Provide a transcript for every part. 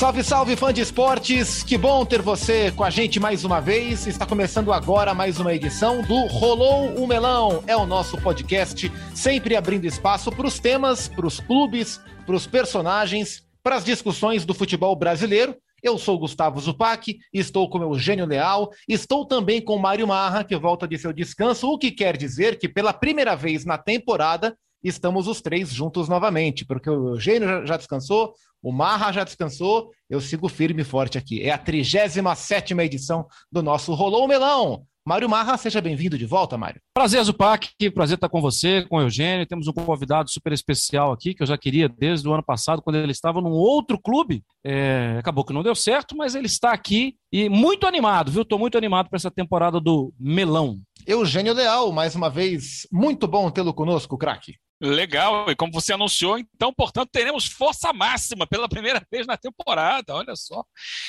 Salve, salve, fã de esportes! Que bom ter você com a gente mais uma vez. Está começando agora mais uma edição do Rolou o Melão. É o nosso podcast, sempre abrindo espaço para os temas, para os clubes, para os personagens, para as discussões do futebol brasileiro. Eu sou Gustavo Zupac, estou com o Eugênio Leal, estou também com Mário Marra, que volta de seu descanso, o que quer dizer que pela primeira vez na temporada estamos os três juntos novamente, porque o Eugênio já descansou, o Marra já descansou, eu sigo firme e forte aqui. É a 37 edição do nosso Rolou Melão. Mário Marra, seja bem-vindo de volta, Mário. Prazer, Zupac, prazer estar com você, com o Eugênio. Temos um convidado super especial aqui, que eu já queria desde o ano passado, quando ele estava num outro clube. É, acabou que não deu certo, mas ele está aqui e muito animado, viu? Estou muito animado para essa temporada do Melão. Eugênio Leal, mais uma vez, muito bom tê-lo conosco, craque. Legal, e como você anunciou, então, portanto, teremos força máxima pela primeira vez na temporada. Olha só,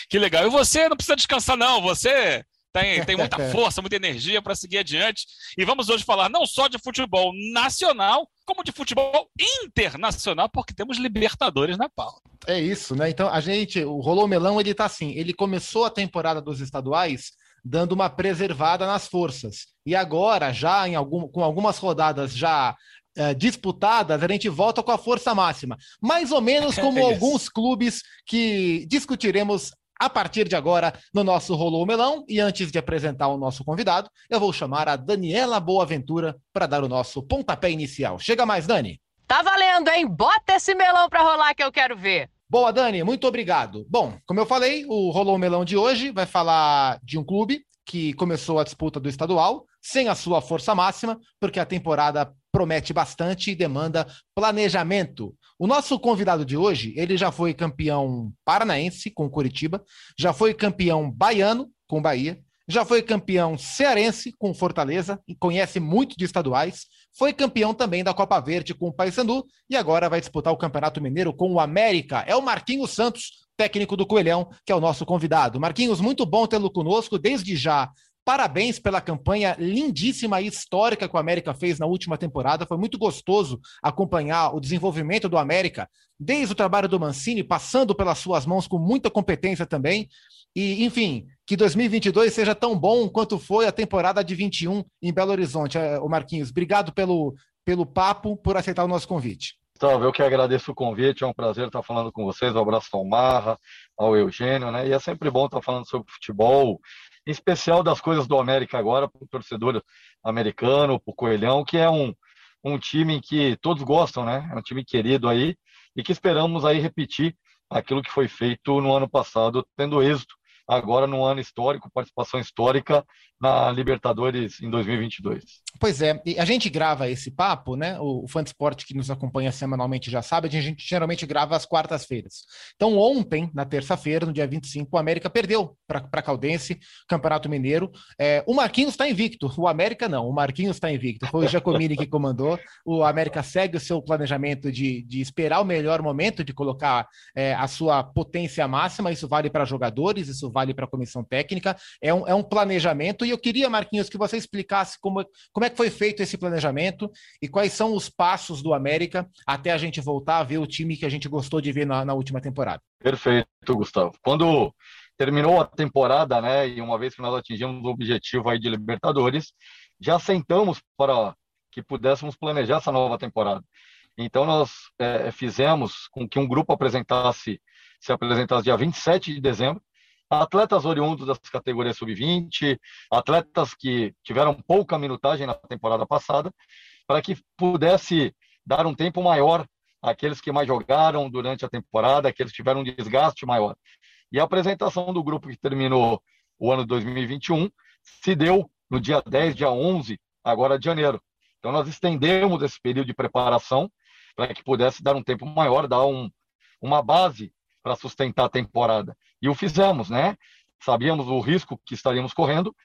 que legal. E você não precisa descansar, não. Você tem, tem muita força, muita energia para seguir adiante. E vamos hoje falar não só de futebol nacional, como de futebol internacional, porque temos Libertadores na pauta. É isso, né? Então, a gente, o Rolou Melão, ele tá assim, ele começou a temporada dos estaduais dando uma preservada nas forças. E agora, já em algum, com algumas rodadas já é, disputadas, a gente volta com a força máxima. Mais ou menos como é alguns clubes que discutiremos a partir de agora no nosso Rolou Melão. E antes de apresentar o nosso convidado, eu vou chamar a Daniela Boaventura para dar o nosso pontapé inicial. Chega mais, Dani. Tá valendo, hein? Bota esse melão para rolar que eu quero ver. Boa, Dani, muito obrigado. Bom, como eu falei, o Rolou Melão de hoje vai falar de um clube que começou a disputa do estadual sem a sua força máxima, porque a temporada promete bastante e demanda planejamento. O nosso convidado de hoje, ele já foi campeão paranaense com Curitiba, já foi campeão baiano com Bahia, já foi campeão cearense com Fortaleza e conhece muito de estaduais, foi campeão também da Copa Verde com o Paysandu e agora vai disputar o Campeonato Mineiro com o América. É o Marquinhos Santos, técnico do Coelhão, que é o nosso convidado. Marquinhos, muito bom tê-lo conosco. Desde já, Parabéns pela campanha lindíssima e histórica que o América fez na última temporada. Foi muito gostoso acompanhar o desenvolvimento do América, desde o trabalho do Mancini, passando pelas suas mãos com muita competência também. E, enfim, que 2022 seja tão bom quanto foi a temporada de 21 em Belo Horizonte. Eh, o Marquinhos, obrigado pelo, pelo papo, por aceitar o nosso convite. Gustavo, eu que agradeço o convite, é um prazer estar falando com vocês, um abraço ao Marra, ao Eugênio, né? E é sempre bom estar falando sobre futebol, em especial das coisas do América agora, para o torcedor americano, para o Coelhão, que é um, um time que todos gostam, né? É um time querido aí e que esperamos aí repetir aquilo que foi feito no ano passado, tendo êxito agora no ano histórico, participação histórica na Libertadores em 2022. Pois é, a gente grava esse papo, né? O, o que nos acompanha semanalmente já sabe, a gente geralmente grava às quartas-feiras. Então, ontem, na terça-feira, no dia 25, o América perdeu para Caldense, Campeonato Mineiro. É, o Marquinhos está invicto, o América não, o Marquinhos está invicto. Foi o Giacomini que comandou. O América segue o seu planejamento de, de esperar o melhor momento, de colocar é, a sua potência máxima. Isso vale para jogadores, isso vale para a comissão técnica. É um, é um planejamento eu queria, Marquinhos, que você explicasse como, como é que foi feito esse planejamento e quais são os passos do América até a gente voltar a ver o time que a gente gostou de ver na, na última temporada. Perfeito, Gustavo. Quando terminou a temporada, né, e uma vez que nós atingimos o objetivo aí de Libertadores, já sentamos para que pudéssemos planejar essa nova temporada. Então nós é, fizemos com que um grupo apresentasse, se apresentasse dia 27 de dezembro, atletas oriundos das categorias sub-20, atletas que tiveram pouca minutagem na temporada passada, para que pudesse dar um tempo maior àqueles que mais jogaram durante a temporada, aqueles que tiveram um desgaste maior. E a apresentação do grupo que terminou o ano 2021 se deu no dia 10, dia 11, agora de janeiro. Então nós estendemos esse período de preparação para que pudesse dar um tempo maior, dar um, uma base para sustentar a temporada. E o fizemos, né? Sabíamos o risco que estaríamos correndo,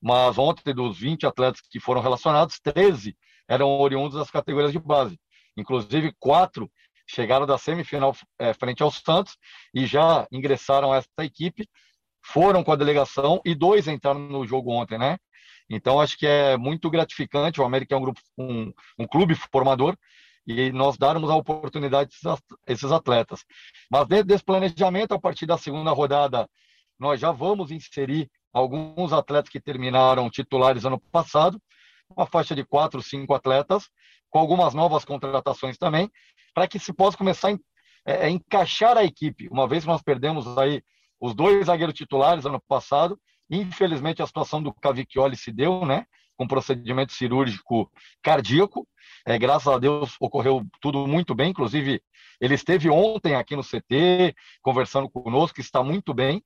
mas ontem, dos 20 atletas que foram relacionados, 13 eram oriundos das categorias de base. Inclusive, quatro chegaram da semifinal é, frente ao Santos e já ingressaram a equipe, foram com a delegação e dois entraram no jogo ontem, né? Então, acho que é muito gratificante. O América é um, grupo, um, um clube formador e nós darmos a oportunidade a esses atletas. Mas dentro desse planejamento, a partir da segunda rodada, nós já vamos inserir alguns atletas que terminaram titulares ano passado, uma faixa de quatro, cinco atletas, com algumas novas contratações também, para que se possa começar a é, é, encaixar a equipe. Uma vez que nós perdemos aí os dois zagueiros titulares ano passado, infelizmente a situação do Cavicchioli se deu, né? Com procedimento cirúrgico cardíaco. É, graças a Deus ocorreu tudo muito bem, inclusive ele esteve ontem aqui no CT conversando conosco, está muito bem,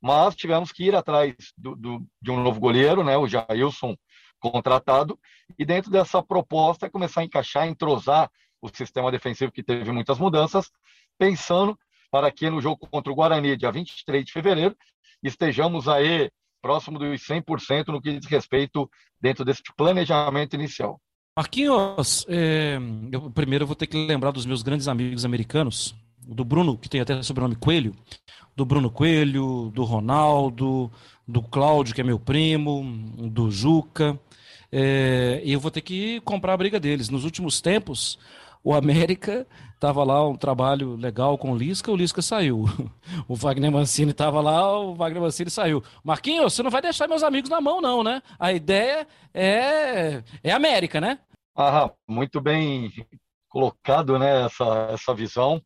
mas tivemos que ir atrás do, do, de um novo goleiro, né? O Jailson contratado, e dentro dessa proposta é começar a encaixar, entrosar o sistema defensivo que teve muitas mudanças, pensando para que no jogo contra o Guarani, dia 23 de fevereiro, estejamos aí próximo dos 100% no que diz respeito dentro desse planejamento inicial. Marquinhos, é, eu primeiro vou ter que lembrar dos meus grandes amigos americanos, do Bruno, que tem até sobrenome Coelho, do Bruno Coelho, do Ronaldo, do Cláudio, que é meu primo, do Juca, é, e eu vou ter que comprar a briga deles. Nos últimos tempos, o América estava lá um trabalho legal com o Lisca, o Lisca saiu. O Wagner Mancini estava lá, o Wagner Mancini saiu. Marquinhos, você não vai deixar meus amigos na mão, não, né? A ideia é, é América, né? Ah, muito bem colocado, né, essa, essa visão.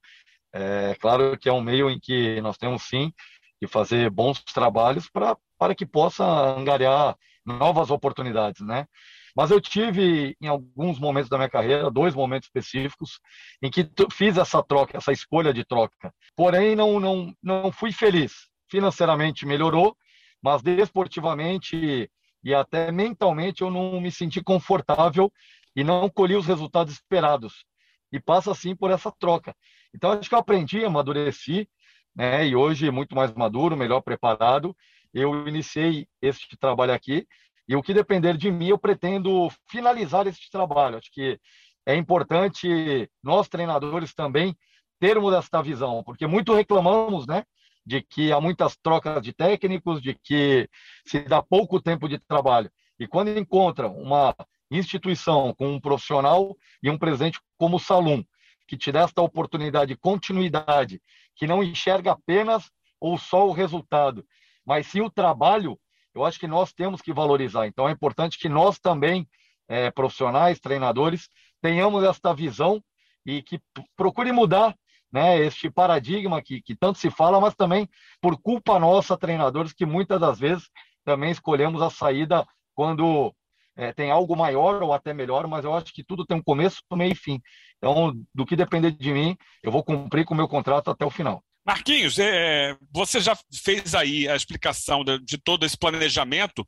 É claro que é um meio em que nós temos sim que fazer bons trabalhos para que possa angariar novas oportunidades, né? Mas eu tive, em alguns momentos da minha carreira, dois momentos específicos, em que fiz essa troca, essa escolha de troca. Porém, não, não, não fui feliz. Financeiramente melhorou, mas desportivamente e até mentalmente eu não me senti confortável e não colhi os resultados esperados. E passa assim por essa troca. Então, acho que eu aprendi, amadureci, né? E hoje muito mais maduro, melhor preparado eu iniciei este trabalho aqui e o que depender de mim, eu pretendo finalizar este trabalho. Acho que é importante nós treinadores também termos esta visão, porque muito reclamamos, né, de que há muitas trocas de técnicos, de que se dá pouco tempo de trabalho. E quando encontra uma instituição com um profissional e um presente como o Salum, que te dá esta oportunidade de continuidade, que não enxerga apenas ou só o resultado, mas sim o trabalho, eu acho que nós temos que valorizar. Então é importante que nós também, é, profissionais, treinadores, tenhamos esta visão e que procure mudar né, este paradigma que, que tanto se fala, mas também por culpa nossa, treinadores, que muitas das vezes também escolhemos a saída quando é, tem algo maior ou até melhor, mas eu acho que tudo tem um começo, meio e fim. Então, do que depender de mim, eu vou cumprir com o meu contrato até o final. Marquinhos, é, você já fez aí a explicação de, de, todo esse planejamento,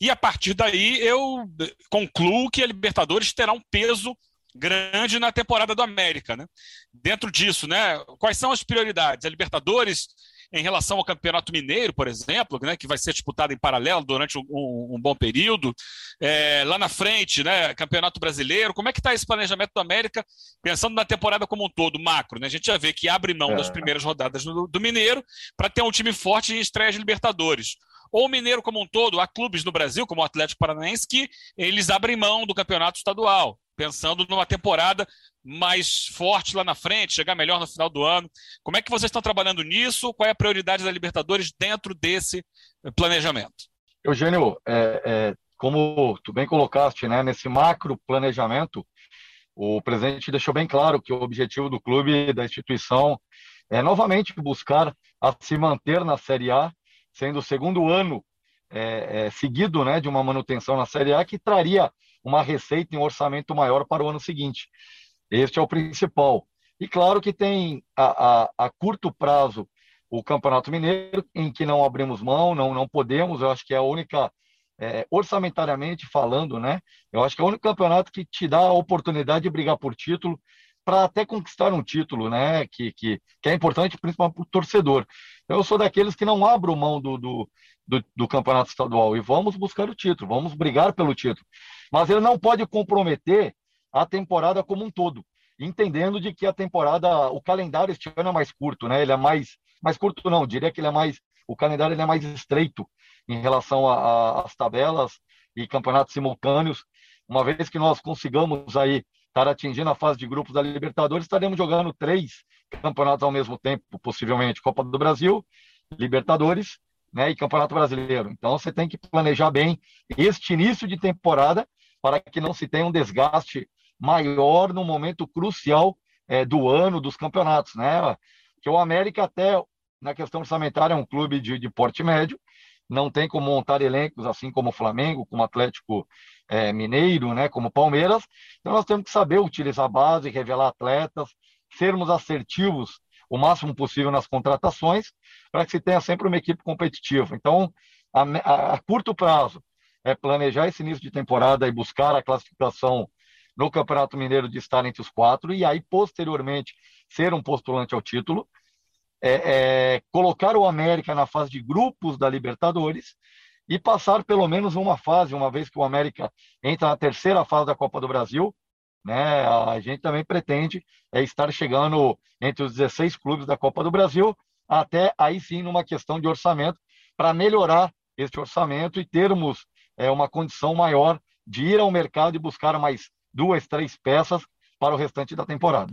e a partir daí eu concluo que a Libertadores terá um peso grande na temporada do América. Né? Dentro disso, né, quais são as prioridades? A Libertadores em relação ao Campeonato Mineiro, por exemplo, né, que vai ser disputado em paralelo durante um, um bom período. É, lá na frente, né, Campeonato Brasileiro. Como é que está esse planejamento do América, pensando na temporada como um todo, macro? Né? A gente já vê que abre mão é. das primeiras rodadas do, do Mineiro para ter um time forte em estreia de Libertadores ou o Mineiro como um todo, há clubes no Brasil, como o Atlético Paranaense, que eles abrem mão do campeonato estadual, pensando numa temporada mais forte lá na frente, chegar melhor no final do ano. Como é que vocês estão trabalhando nisso? Qual é a prioridade da Libertadores dentro desse planejamento? Eugênio, é, é, como tu bem colocaste, né, nesse macro planejamento, o presidente deixou bem claro que o objetivo do clube, da instituição, é novamente buscar a se manter na Série A, sendo o segundo ano é, é, seguido né, de uma manutenção na Série A, que traria uma receita e um orçamento maior para o ano seguinte. Este é o principal. E claro que tem a, a, a curto prazo o Campeonato Mineiro, em que não abrimos mão, não, não podemos, eu acho que é a única, é, orçamentariamente falando, né? Eu acho que é o único campeonato que te dá a oportunidade de brigar por título, para até conquistar um título, né? Que, que, que é importante, principalmente para o torcedor. Eu sou daqueles que não abro mão do, do, do, do campeonato estadual e vamos buscar o título, vamos brigar pelo título. Mas ele não pode comprometer a temporada como um todo, entendendo de que a temporada, o calendário este ano é mais curto, né? Ele é mais, mais curto não, diria que ele é mais, o calendário ele é mais estreito em relação às tabelas e campeonatos simultâneos, uma vez que nós consigamos aí estar atingindo a fase de grupos da Libertadores, estaremos jogando três campeonatos ao mesmo tempo, possivelmente Copa do Brasil, Libertadores né, e Campeonato Brasileiro. Então você tem que planejar bem este início de temporada para que não se tenha um desgaste maior no momento crucial é, do ano dos campeonatos, né? Que o América até na questão orçamentária é um clube de, de porte médio, não tem como montar elencos assim como o Flamengo, como o Atlético é, Mineiro, né? Como o Palmeiras. Então nós temos que saber utilizar a base, revelar atletas, sermos assertivos o máximo possível nas contratações, para que se tenha sempre uma equipe competitiva. Então, a, a, a, curto prazo, é planejar esse início de temporada e buscar a classificação no Campeonato Mineiro de estar entre os quatro, e aí, posteriormente, ser um postulante ao título. É, é, colocar o América na fase de grupos da Libertadores e passar pelo menos uma fase, uma vez que o América entra na terceira fase da Copa do Brasil, né? A gente também pretende é, estar chegando entre os 16 clubes da Copa do Brasil, até aí sim numa questão de orçamento, para melhorar este orçamento e termos é, uma condição maior de ir ao mercado e buscar mais duas, três peças para o restante da temporada.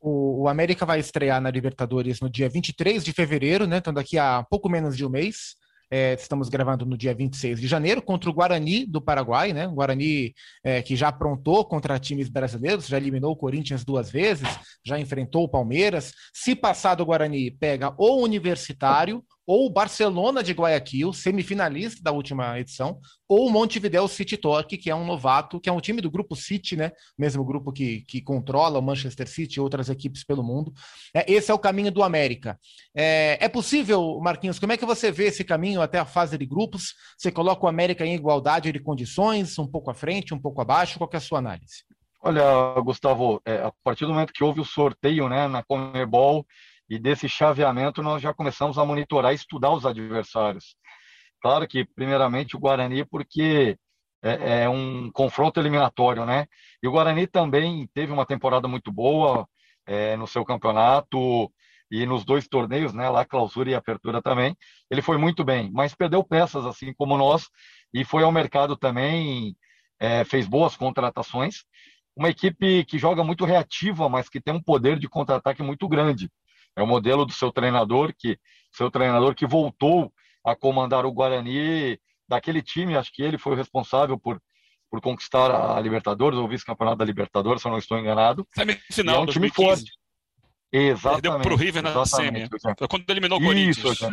O, o América vai estrear na Libertadores no dia 23 de fevereiro, né? Então daqui a pouco menos de um mês. É, estamos gravando no dia 26 de janeiro contra o Guarani do Paraguai, né? O Guarani é, que já aprontou contra times brasileiros, já eliminou o Corinthians duas vezes, já enfrentou o Palmeiras. Se passar do Guarani, pega o Universitário ou o Barcelona de Guayaquil, semifinalista da última edição, ou o Montevideo City Torque, que é um novato, que é um time do grupo City, né? Mesmo grupo que, que controla o Manchester City e outras equipes pelo mundo. É, esse é o caminho do América. É, é, possível, Marquinhos, como é que você vê esse caminho até a fase de grupos? Você coloca o América em igualdade de condições, um pouco à frente, um pouco abaixo? Qual é a sua análise? Olha, Gustavo, é, a partir do momento que houve o sorteio né, na Comebol, e desse chaveamento nós já começamos a monitorar e estudar os adversários. Claro que, primeiramente, o Guarani, porque é, é, um confronto eliminatório, né? E o Guarani também teve uma temporada muito boa é, no seu campeonato e nos dois torneios, né? Lá, clausura e apertura também. Ele foi muito bem, mas perdeu peças, assim como nós, e foi ao mercado também, é, fez boas contratações. Uma equipe que joga muito reativa, mas que tem um poder de contra-ataque muito grande. É o modelo do seu treinador, que seu treinador que voltou a comandar o Guarani daquele time, acho que ele foi o responsável por, por conquistar a Libertadores, ou vice-campeonato da Libertadores, se eu não estou enganado. Semifinal, é um time 2015. forte. Exatamente. Perdeu para o River na semi. Foi quando eliminou o Corinthians. Isso,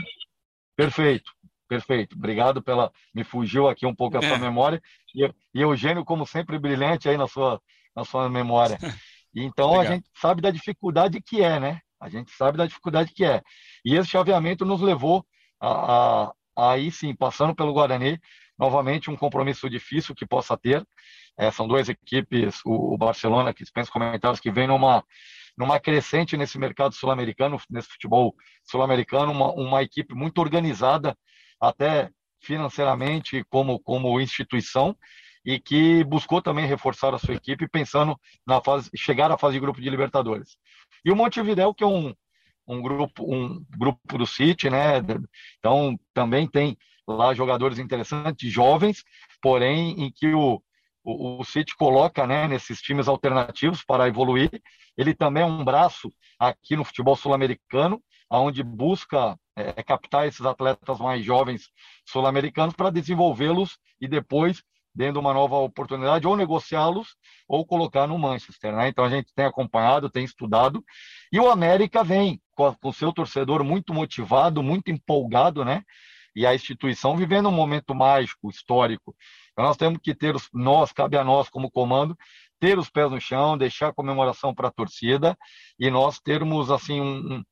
Perfeito, perfeito. Obrigado pela. Me fugiu aqui um pouco a é. sua memória. E, e Eugênio, como sempre, brilhante aí na sua, na sua memória. Então Obrigado. a gente sabe da dificuldade que é, né? A gente sabe da dificuldade que é. E esse chaveamento nos levou a, a, aí sim, passando pelo Guarani, novamente um compromisso difícil que possa ter. É, são duas equipes, o, o Barcelona, que dispensa comentários, que vem numa, numa crescente nesse mercado sul-americano, nesse futebol sul-americano, uma, uma equipe muito organizada, até financeiramente, como, como instituição, e que buscou também reforçar a sua equipe pensando na fase chegar à fase de grupo de Libertadores. E o Montevideo que é um, um grupo um grupo do City, né? Então também tem lá jogadores interessantes, jovens, porém em que o o, City coloca né, nesses times alternativos para evoluir. Ele também é um braço aqui no futebol sul-americano, onde busca é, captar esses atletas mais jovens sul-americanos para desenvolvê-los e depois dando uma nova oportunidade, ou negociá-los, ou colocar no Manchester. Né? Então a gente tem acompanhado, tem estudado, e o América vem com o seu torcedor muito motivado, muito empolgado, né? E a instituição vivendo um momento mágico, histórico. Então nós temos que ter os, nós, cabe a nós como comando, ter os pés no chão, deixar a comemoração para a torcida e nós termos assim um,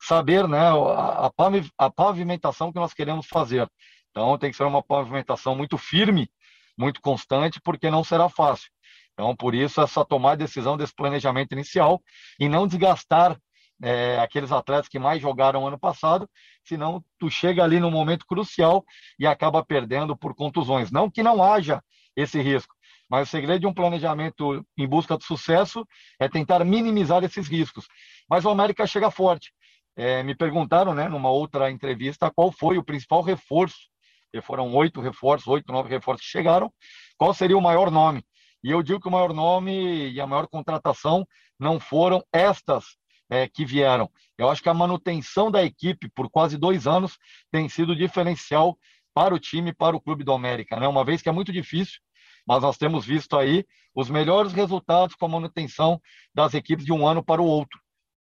saber, né, a, a pavimentação que nós queremos fazer. Então tem que ser uma pavimentação muito firme muito constante, porque não será fácil. Então, por isso, essa tomar decisão desse planejamento inicial e não desgastar é, aqueles atletas que mais jogaram ano passado, senão tu chega ali no momento crucial e acaba perdendo por contusões. Não que não haja esse risco, mas o segredo de um planejamento em busca de sucesso é tentar minimizar esses riscos. Mas o América chega forte. É, me perguntaram, né, numa outra entrevista, qual foi o principal reforço foram oito reforços, oito, nove reforços que chegaram. Qual seria o maior nome? E eu digo que o maior nome e a maior contratação não foram estas é, que vieram. Eu acho que a manutenção da equipe por quase dois anos tem sido diferencial para o time, para o Clube do América, né? Uma vez que é muito difícil, mas nós temos visto aí os melhores resultados com a manutenção das equipes de um ano para o outro.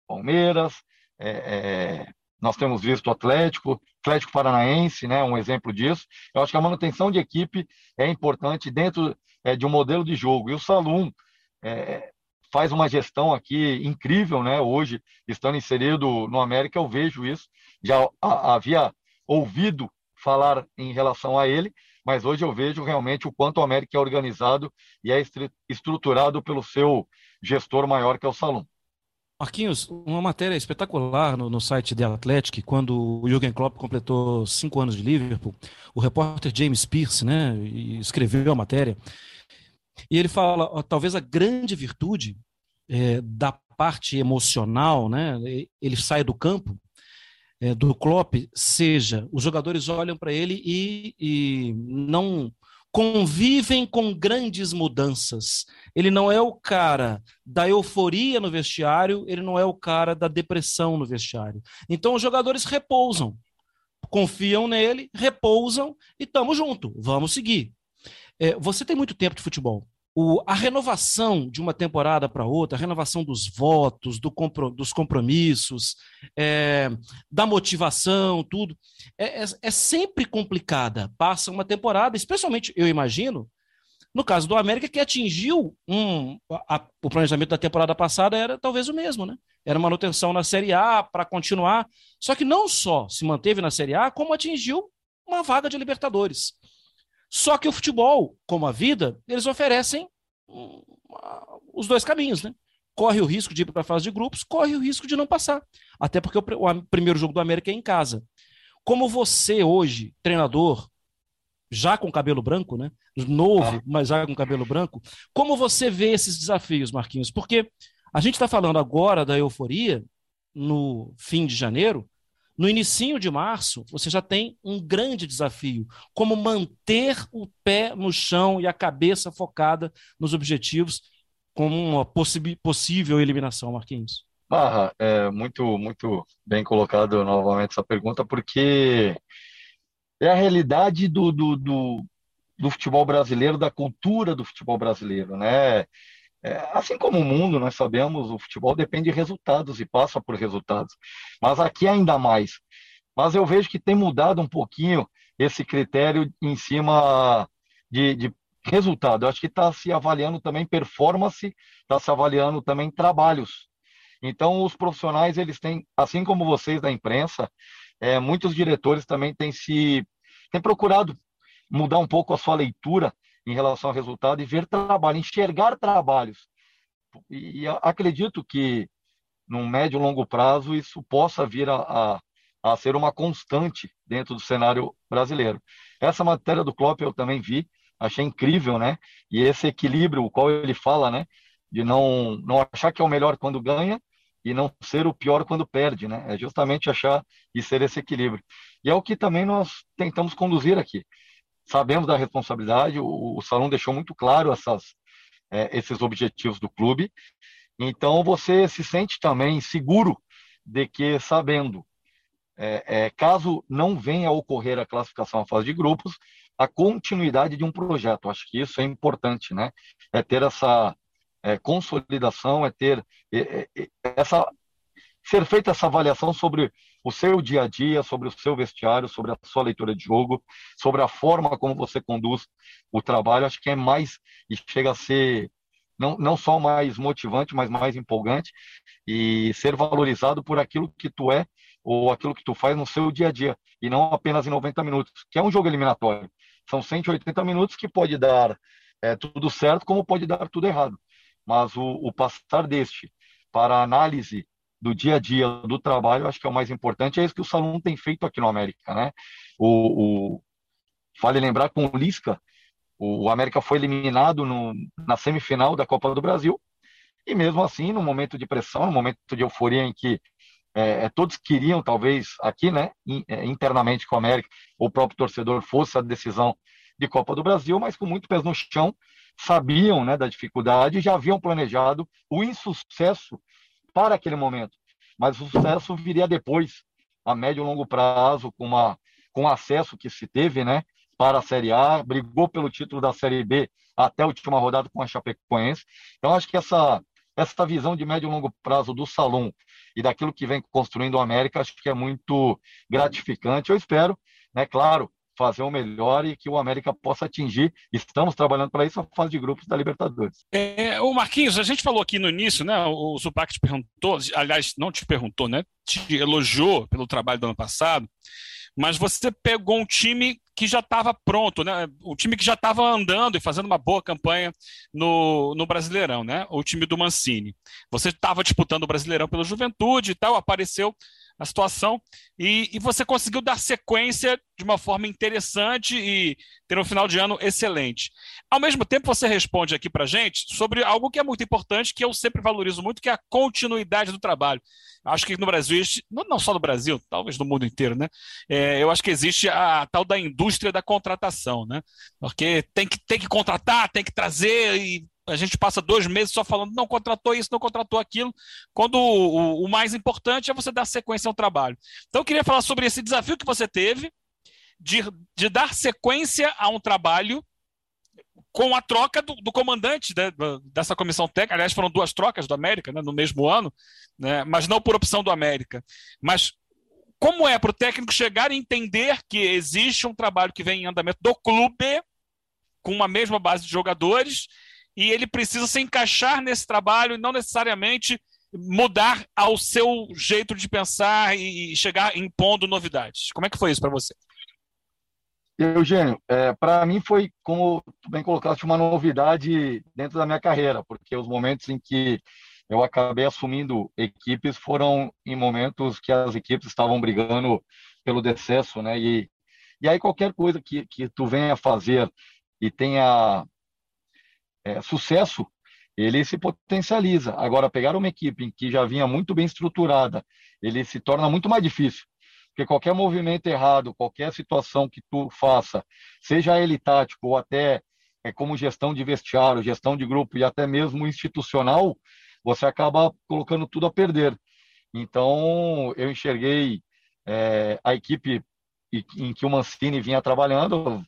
Palmeiras, é, é, nós temos visto o Atlético, Atlético Paranaense, né, um exemplo disso. Eu acho que a manutenção de equipe é importante dentro é, de um modelo de jogo. E o Salum é, faz uma gestão aqui incrível, né? Hoje, estando inserido no América, eu vejo isso. Já havia ouvido falar em relação a ele, mas hoje eu vejo realmente o quanto o América é organizado e é estruturado pelo seu gestor maior, que é o Salum. Marquinhos, uma matéria espetacular no, no site The Athletic, quando o Jürgen Klopp completou cinco anos de Liverpool, o repórter James Pierce, né, escreveu a matéria, e ele fala, ó, talvez a grande virtude é, da parte emocional, né, ele sai do campo, é, do Klopp, seja, os jogadores olham para ele e, e não convivem com grandes mudanças. Ele não é o cara da euforia no vestiário, ele não é o cara da depressão no vestiário. Então os jogadores repousam, confiam nele, repousam e estamos junto, vamos seguir. É, você tem muito tempo de futebol o, a renovação de uma temporada para outra, a renovação dos votos, do compro, dos compromissos, é, da motivação, tudo, é, é, é, sempre complicada. Passa uma temporada, especialmente, eu imagino, no caso do América, que atingiu um. A, o planejamento da temporada passada era talvez o mesmo, né? Era manutenção na Série A para continuar. Só que não só se manteve na Série A, como atingiu uma vaga de Libertadores. Só que o futebol, como a vida, eles oferecem os dois caminhos, né? Corre o risco de ir para a fase de grupos, corre o risco de não passar. Até porque o, primeiro jogo do América é em casa. Como você hoje, treinador, já com cabelo branco, né? Novo, ah. mas já com cabelo branco, como você vê esses desafios, Marquinhos? Porque a gente está falando agora da euforia no fim de janeiro, no início de março, você já tem um grande desafio, como manter o pé no chão e a cabeça focada nos objetivos como uma possível eliminação, Marquinhos. Barra, é muito, muito bem colocado novamente essa pergunta, porque é a realidade do, do, do, do futebol brasileiro, da cultura do futebol brasileiro, né? É, assim como o mundo, nós sabemos, o futebol depende de resultados e passa por resultados. Mas aqui ainda mais. Mas eu vejo que tem mudado um pouquinho esse critério em cima de, de resultado. Eu acho que está se avaliando também performance, está se avaliando também trabalhos. Então, os profissionais, eles têm, assim como vocês da imprensa, é, muitos diretores também têm se têm procurado mudar um pouco a sua leitura em relação ao resultado e ver trabalho, enxergar trabalhos. E acredito que, no médio e longo prazo, isso possa vir a, a, a, ser uma constante dentro do cenário brasileiro. Essa matéria do Klopp eu também vi, achei incrível, né? E esse equilíbrio, o qual ele fala, né? De não, não achar que é o melhor quando ganha e não ser o pior quando perde, né? É justamente achar e ser esse equilíbrio. E é o que também nós tentamos conduzir aqui sabemos da responsabilidade, o, o Salão deixou muito claro essas, é, esses objetivos do clube, então você se sente também seguro de que, sabendo, é, é, caso não venha a ocorrer a classificação à fase de grupos, a continuidade de um projeto. Acho que isso é importante, né? É ter essa é, consolidação, é ter é, é, essa ser feita essa avaliação sobre o seu dia a dia, sobre o seu vestiário, sobre a sua leitura de jogo, sobre a forma como você conduz o trabalho, acho que é mais e chega a ser não, não só mais motivante, mas mais empolgante e ser valorizado por aquilo que tu é ou aquilo que tu faz no seu dia a dia e não apenas em 90 minutos, que é um jogo eliminatório. São 180 minutos que pode dar é, tudo certo, como pode dar tudo errado. Mas o, o passar deste para a análise do dia a dia do trabalho, acho que é o mais importante. É isso que o Salão tem feito aqui no América, né? O, o vale lembrar com o Lisca, o América foi eliminado no, na semifinal da Copa do Brasil e mesmo assim, no momento de pressão, no momento de euforia em que é, é todos queriam, talvez aqui, né, é, internamente com o América, o próprio torcedor fosse a decisão de Copa do Brasil, mas com muito pés no chão, sabiam né, da dificuldade já haviam planejado o insucesso para aquele momento. Mas o sucesso viria depois, a médio e longo prazo, com, uma, com o acesso que se teve né, para a Série A, brigou pelo título da Série B até a última rodada com a Chapecoense. Então, acho que essa, essa visão de médio e longo prazo do Salão e daquilo que vem construindo o América, acho que é muito gratificante. Eu espero, né, claro, fazer o melhor e que o América possa atingir. Estamos trabalhando para isso a fase de grupos da Libertadores. É, o Marquinhos, a gente falou aqui no início, né? O Zupac te perguntou, aliás, não te perguntou, né? Te elogiou pelo trabalho do ano passado mas você pegou um time que já estava pronto, né? O time que já estava andando e fazendo uma boa campanha no, no Brasileirão, né? O time do Mancini. Você estava disputando o Brasileirão pela Juventude e tal, apareceu a situação e, e, você conseguiu dar sequência de uma forma interessante e ter um final de ano excelente. Ao mesmo tempo, você responde aqui para gente sobre algo que é muito importante, que eu sempre valorizo muito, que é a continuidade do trabalho. Acho que no Brasil, não só no Brasil, talvez no mundo inteiro, né? É, eu acho que existe a, a tal da indústria da contratação, né? Porque tem que, tem que contratar, tem que trazer e a gente passa dois meses só falando, não contratou isso, não contratou aquilo, quando o, o, o, mais importante é você dar sequência ao trabalho. Então, eu queria falar sobre esse desafio que você teve de, de dar sequência a um trabalho com a troca do, do comandante né, dessa comissão técnica. Aliás, foram duas trocas do América né, no mesmo ano, né, mas não por opção do América. Mas como é para o técnico chegar e entender que existe um trabalho que vem em andamento do clube, com uma mesma base de jogadores, e ele precisa se encaixar nesse trabalho e não necessariamente mudar ao seu jeito de pensar e chegar impondo novidades. Como é que foi isso para você? Eugênio, é, para mim foi, como tu bem colocaste, uma novidade dentro da minha carreira, porque os momentos em que eu acabei assumindo equipes foram em momentos que as equipes estavam brigando pelo decesso, né? E, e aí qualquer coisa que, que tu venha fazer e tenha é, sucesso, ele se potencializa. Agora, pegar uma equipe que já vinha muito bem estruturada, ele se torna muito mais difícil. Porque qualquer movimento errado, qualquer situação que tu faça, seja ele tático ou até é, como gestão de vestiário, gestão de grupo e até mesmo institucional, você acaba colocando tudo a perder. Então, eu enxerguei é, a equipe em que o Mancini vinha trabalhando,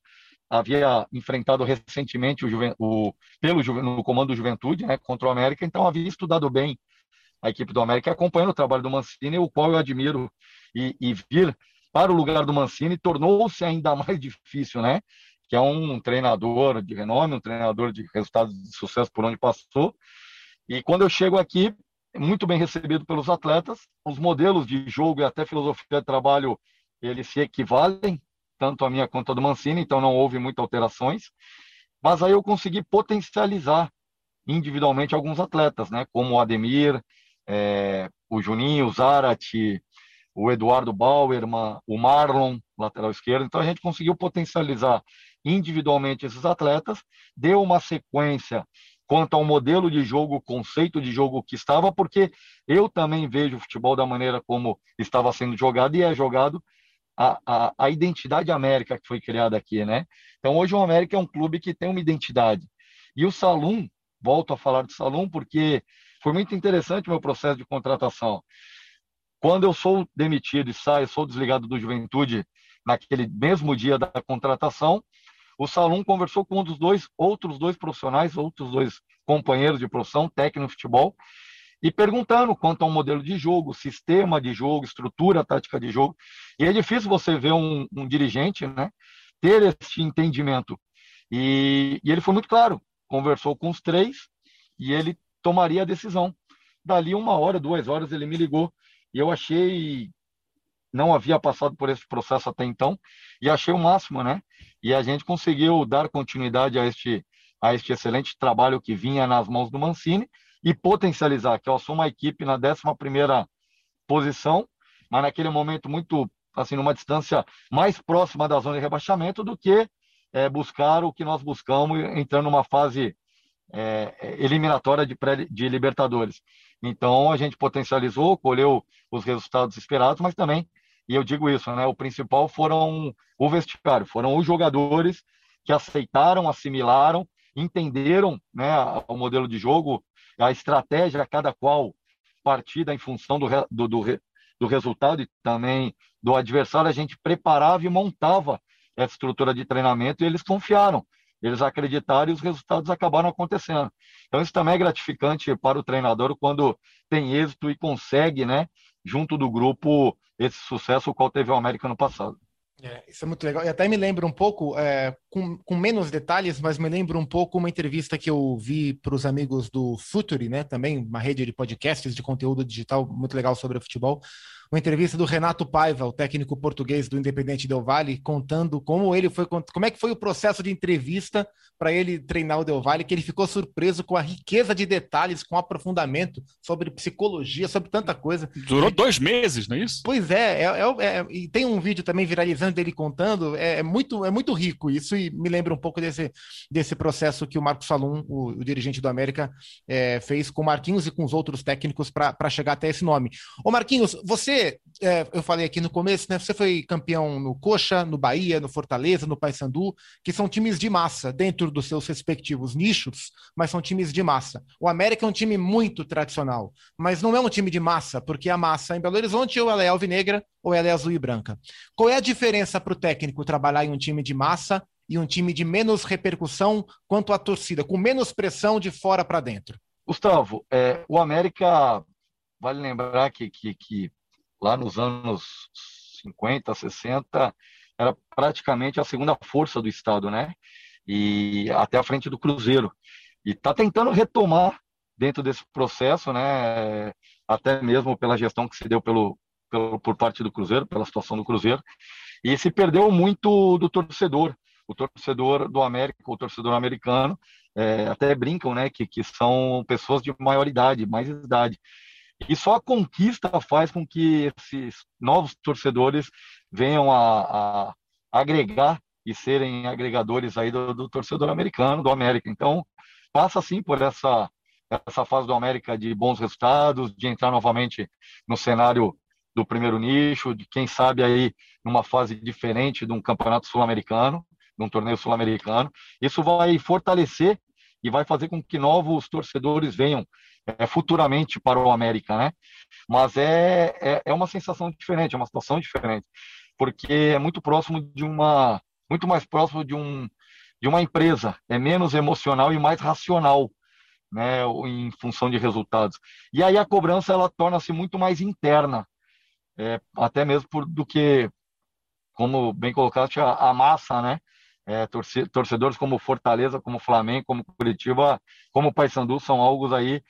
havia enfrentado recentemente o, o pelo no comando do Juventude, né, contra o América, então havia estudado bem a equipe do América, acompanhando o trabalho do Mancini, o qual eu admiro e, e vir para o lugar do Mancini tornou-se ainda mais difícil, né? Que é um treinador de renome, um treinador de resultados de sucesso por onde passou. E quando eu chego aqui, muito bem recebido pelos atletas, os modelos de jogo e até filosofia de trabalho eles se equivalem, tanto a minha quanto a do Mancini, então não houve muitas alterações. Mas aí eu consegui potencializar individualmente alguns atletas, né? Como o Ademir, é, o Juninho, o Zarate, o Eduardo Bauerman, o Marlon, lateral esquerdo. Então a gente conseguiu potencializar individualmente esses atletas, deu uma sequência quanto ao modelo de jogo, conceito de jogo que estava, porque eu também vejo o futebol da maneira como estava sendo jogado e é jogado a, a, a identidade América que foi criada aqui, né? Então, hoje o América é um clube que tem uma identidade. E o Salum, volto a falar de Salum, porque foi muito interessante o meu processo de contratação. Quando eu sou demitido e saio, sou desligado do Juventude naquele mesmo dia da contratação, o Salum conversou com um dos dois outros dois profissionais, outros dois companheiros de profissão, técnico de futebol, e perguntando quanto ao modelo de jogo, sistema de jogo, estrutura tática de jogo. E é difícil você ver um, um dirigente né, ter esse entendimento. E, e, ele foi muito claro, conversou com os três e ele tomaria a decisão. Dali uma hora, duas horas, ele me ligou e eu achei não havia passado por esse processo até então e achei o máximo, né? E a gente conseguiu dar continuidade a este a este excelente trabalho que vinha nas mãos do Mancini e potencializar, que eu sou uma equipe na 11 posição, mas naquele momento muito, assim, numa distância mais próxima da zona de rebaixamento do que é, buscar o que nós buscamos entrando numa fase é, eliminatória de, pré, de Libertadores. Então, a gente potencializou, colheu os resultados esperados, mas também, e eu digo isso, né, o principal foram o vestiário, foram os jogadores que aceitaram, assimilaram entenderam né, o modelo de jogo, a estratégia, cada qual partida em função do, do, do, do resultado e também do adversário, a gente preparava e montava essa estrutura de treinamento e eles confiaram, eles acreditaram e os resultados acabaram acontecendo. Então isso também é gratificante para o treinador quando tem êxito e consegue, né, junto do grupo, esse sucesso o qual teve o América no passado. É, isso é muito legal. E até me lembra um pouco, é, com, com, menos detalhes, mas me lembra um pouco uma entrevista que eu vi para os amigos do Futuri, né? Também uma rede de podcasts de conteúdo digital muito legal sobre futebol uma entrevista do Renato Paiva, o técnico português do Independente Del Valle, contando como ele foi, como é que foi o processo de entrevista para ele treinar o Del Valle, que ele ficou surpreso com a riqueza de detalhes, com aprofundamento sobre psicologia, sobre tanta coisa. Durou dois meses, não é isso? Pois é, é, é, é e tem um vídeo também viralizando dele contando, é, é, muito, é muito rico isso e me lembra um pouco desse, desse processo que o Marcos Salum, o, o dirigente do América, é, fez com o Marquinhos e com os outros técnicos para chegar até esse nome. Ô Marquinhos, você é, eu falei aqui no começo, né? Você foi campeão no Coxa, no Bahia, no Fortaleza, no Paysandu, que são times de massa dentro dos seus respectivos nichos, mas são times de massa. O América é um time muito tradicional, mas não é um time de massa, porque a massa em Belo Horizonte ou ela é alvinegra ou ela é azul e branca. Qual é a diferença para o técnico trabalhar em um time de massa e um time de menos repercussão quanto à torcida, com menos pressão de fora para dentro? Gustavo, é, o América, vale lembrar que, que, que lá nos anos 50, 60, era praticamente a segunda força do Estado, né? E até a frente do Cruzeiro. E está tentando retomar dentro desse processo, né? Até mesmo pela gestão que se deu pelo, pelo, por parte do Cruzeiro, pela situação do Cruzeiro. E se perdeu muito do torcedor. O torcedor do América, o torcedor americano, é, até brincam, né? Que, que são pessoas de maior idade, mais idade. E só a conquista faz com que esses novos torcedores venham a, a agregar e serem agregadores aí do, do, torcedor americano, do América. Então, passa sim por essa essa fase do América de bons resultados, de entrar novamente no cenário do primeiro nicho, de quem sabe aí numa fase diferente de um campeonato sul-americano, de um torneio sul-americano. Isso vai fortalecer e vai fazer com que novos torcedores venham é, futuramente para o América, né? Mas é, é, é uma sensação diferente, é uma situação diferente, porque é muito próximo de uma, muito mais próximo de um de uma empresa, é menos emocional e mais racional, né, em função de resultados. E aí a cobrança ela torna-se muito mais interna, é, até mesmo por, do que, como bem colocaste, a, a massa, né? É, torcedores como Fortaleza, como Flamengo, como Curitiba, como Paysandu são algo aí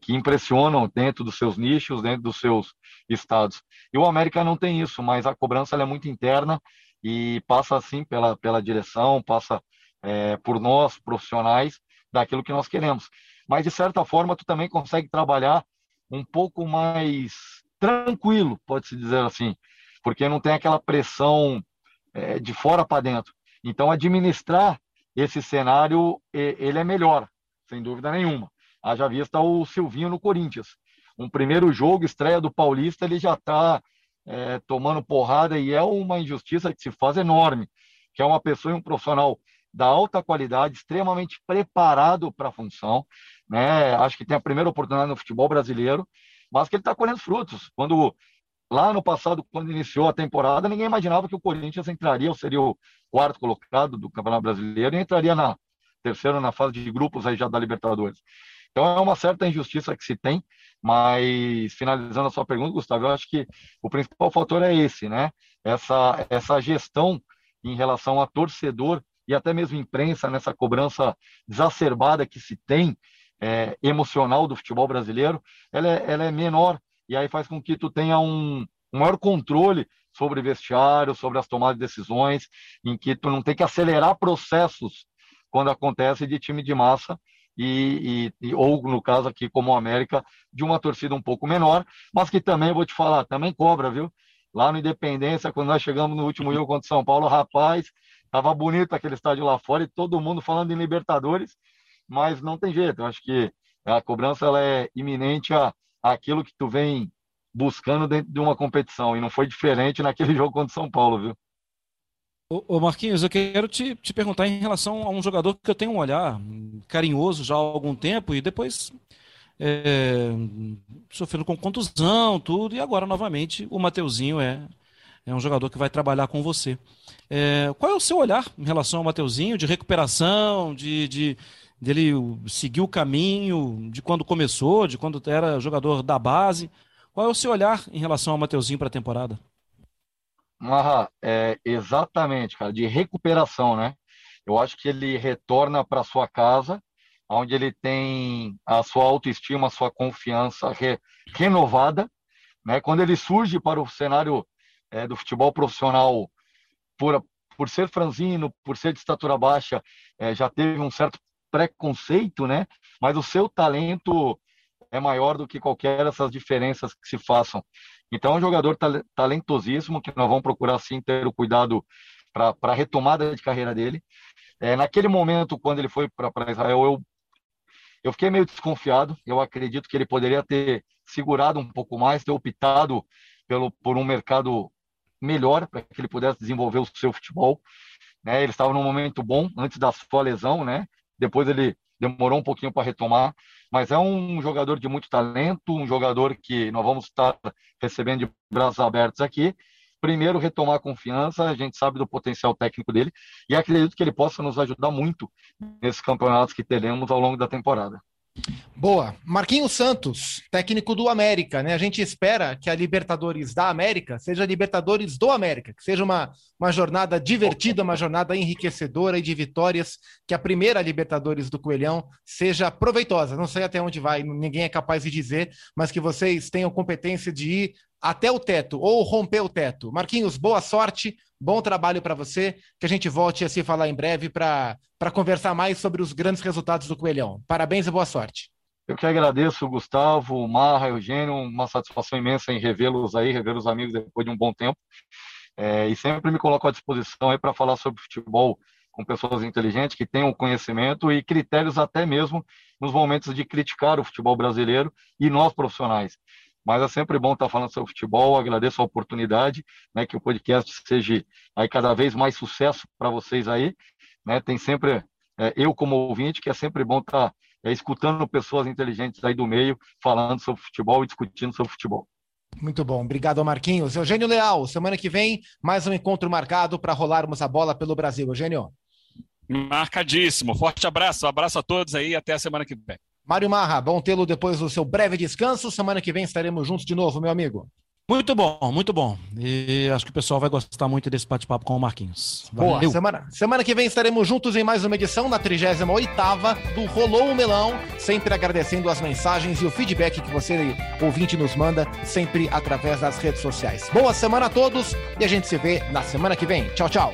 que impressionam dentro dos seus nichos, dentro dos seus estados. E o América não tem isso, mas a cobrança é muito interna e passa assim pela, pela direção, passa é, por nós profissionais daquilo que nós queremos. Mas de certa forma tu também consegue trabalhar um pouco mais tranquilo, pode-se dizer assim, porque não tem aquela pressão é, de fora para dentro. Então administrar esse cenário ele é melhor, sem dúvida nenhuma. Haja vista o Silvinho no Corinthians. Um primeiro jogo, estreia do Paulista, ele já está é, tomando porrada e é uma injustiça que se faz enorme, que é uma pessoa e um profissional da alta qualidade, extremamente preparado para a função, né? Acho que tem a primeira oportunidade no futebol brasileiro, mas que ele está colhendo frutos. Quando lá no passado, quando iniciou a temporada, ninguém imaginava que o Corinthians entraria, ou seria o quarto colocado do Campeonato Brasileiro, e entraria na terceira na fase de grupos aí já da Libertadores. Então é uma certa injustiça que se tem, mas finalizando a sua pergunta, Gustavo, eu acho que o principal fator é esse, né? Essa, essa gestão em relação a torcedor e até mesmo imprensa nessa cobrança exacerbada que se tem é, emocional do futebol brasileiro, ela é, ela é menor e aí faz com que tu tenha um, um maior controle sobre vestiário, sobre as tomadas de decisões, em que tu não tem que acelerar processos quando acontece de time de massa e, e, ou no caso aqui como o América de uma torcida um pouco menor, mas que também vou te falar, também cobra, viu? Lá no Independência, quando nós chegamos no último jogo contra São Paulo, rapaz, tava bonito aquele estádio lá fora e todo mundo falando em Libertadores, mas não tem jeito. Eu acho que a cobrança ela é iminente a, aquilo que tu vem buscando dentro de uma competição e não foi diferente naquele jogo contra São Paulo, viu? Ô, Marquinhos, eu quero te, te perguntar em relação a um jogador que eu tenho um olhar carinhoso já há algum tempo e depois é, sofrendo com contusão, tudo, e agora novamente o Mateuzinho é, é um jogador que vai trabalhar com você. É, qual é o seu olhar em relação ao Mateuzinho, de recuperação, de, de dele seguir o caminho de quando começou, de quando era jogador da base? Qual é o seu olhar em relação ao Mateuzinho para a temporada? Marra, é, exatamente, cara, de recuperação, né? Eu acho que ele retorna para sua casa, onde ele tem a sua autoestima, a sua confiança re, renovada, né? Quando ele surge para o cenário é, do futebol profissional por, por ser franzino, por ser de estatura baixa, é, já teve um certo preconceito, né? Mas o seu talento é maior do que qualquer dessas diferenças que se façam. Então, é um jogador talentosíssimo que nós vamos procurar sim ter o cuidado para a retomada de carreira dele. É, naquele momento, quando ele foi para Israel, eu, eu fiquei meio desconfiado. Eu acredito que ele poderia ter segurado um pouco mais, ter optado pelo, por um mercado melhor para que ele pudesse desenvolver o seu futebol. Né? Ele estava num momento bom antes da sua lesão, né? Depois ele demorou um pouquinho para retomar, mas é um jogador de muito talento, um jogador que nós vamos estar recebendo de braços abertos aqui. Primeiro, retomar a confiança, a gente sabe do potencial técnico dele e acredito que ele possa nos ajudar muito nesses campeonatos que teremos ao longo da temporada. Boa. Marquinhos Santos, técnico do América, né? A gente espera que a Libertadores da América seja a Libertadores do América, que seja uma, uma jornada divertida, uma jornada enriquecedora e de vitórias, que a primeira Libertadores do Coelhão seja proveitosa. Não sei até onde vai, ninguém é capaz de dizer, mas que vocês tenham competência de ir até o teto ou romper o teto. Marquinhos, boa sorte, bom trabalho para você, que a gente volte a se falar em breve para conversar mais sobre os grandes resultados do Coelhão. Parabéns e boa sorte. Eu que agradeço, Gustavo, Marra, Eugênio, uma satisfação imensa em revê-los aí, rever os amigos depois de um bom tempo. É, e sempre me coloco à disposição aí para falar sobre futebol com pessoas inteligentes que tenham conhecimento e critérios até mesmo nos momentos de criticar o futebol brasileiro e nós profissionais. Mas é sempre bom estar falando sobre futebol. Agradeço a oportunidade, né, que o podcast seja aí cada vez mais sucesso para vocês aí. Né? Tem sempre é, eu como ouvinte que é sempre bom estar é, escutando pessoas inteligentes aí do meio falando sobre futebol e discutindo sobre futebol. Muito bom, obrigado Marquinhos. Eugênio Leal, semana que vem, mais um encontro marcado para rolarmos a bola pelo Brasil. Eugênio. Marcadíssimo. Forte abraço, abraço a todos aí e até a semana que vem. Mário Marra, bom tê-lo depois do seu breve descanso. Semana que vem estaremos juntos de novo, meu amigo. Muito bom, muito bom. E acho que o pessoal vai gostar muito desse bate-papo com o Marquinhos. Valeu. Boa, semana, semana que vem estaremos juntos em mais uma edição, na 38ª do Rolou o Melão, sempre agradecendo as mensagens e o feedback que você, ouvinte, nos manda, sempre através das redes sociais. Boa semana a todos e a gente se vê na semana que vem. Tchau, tchau.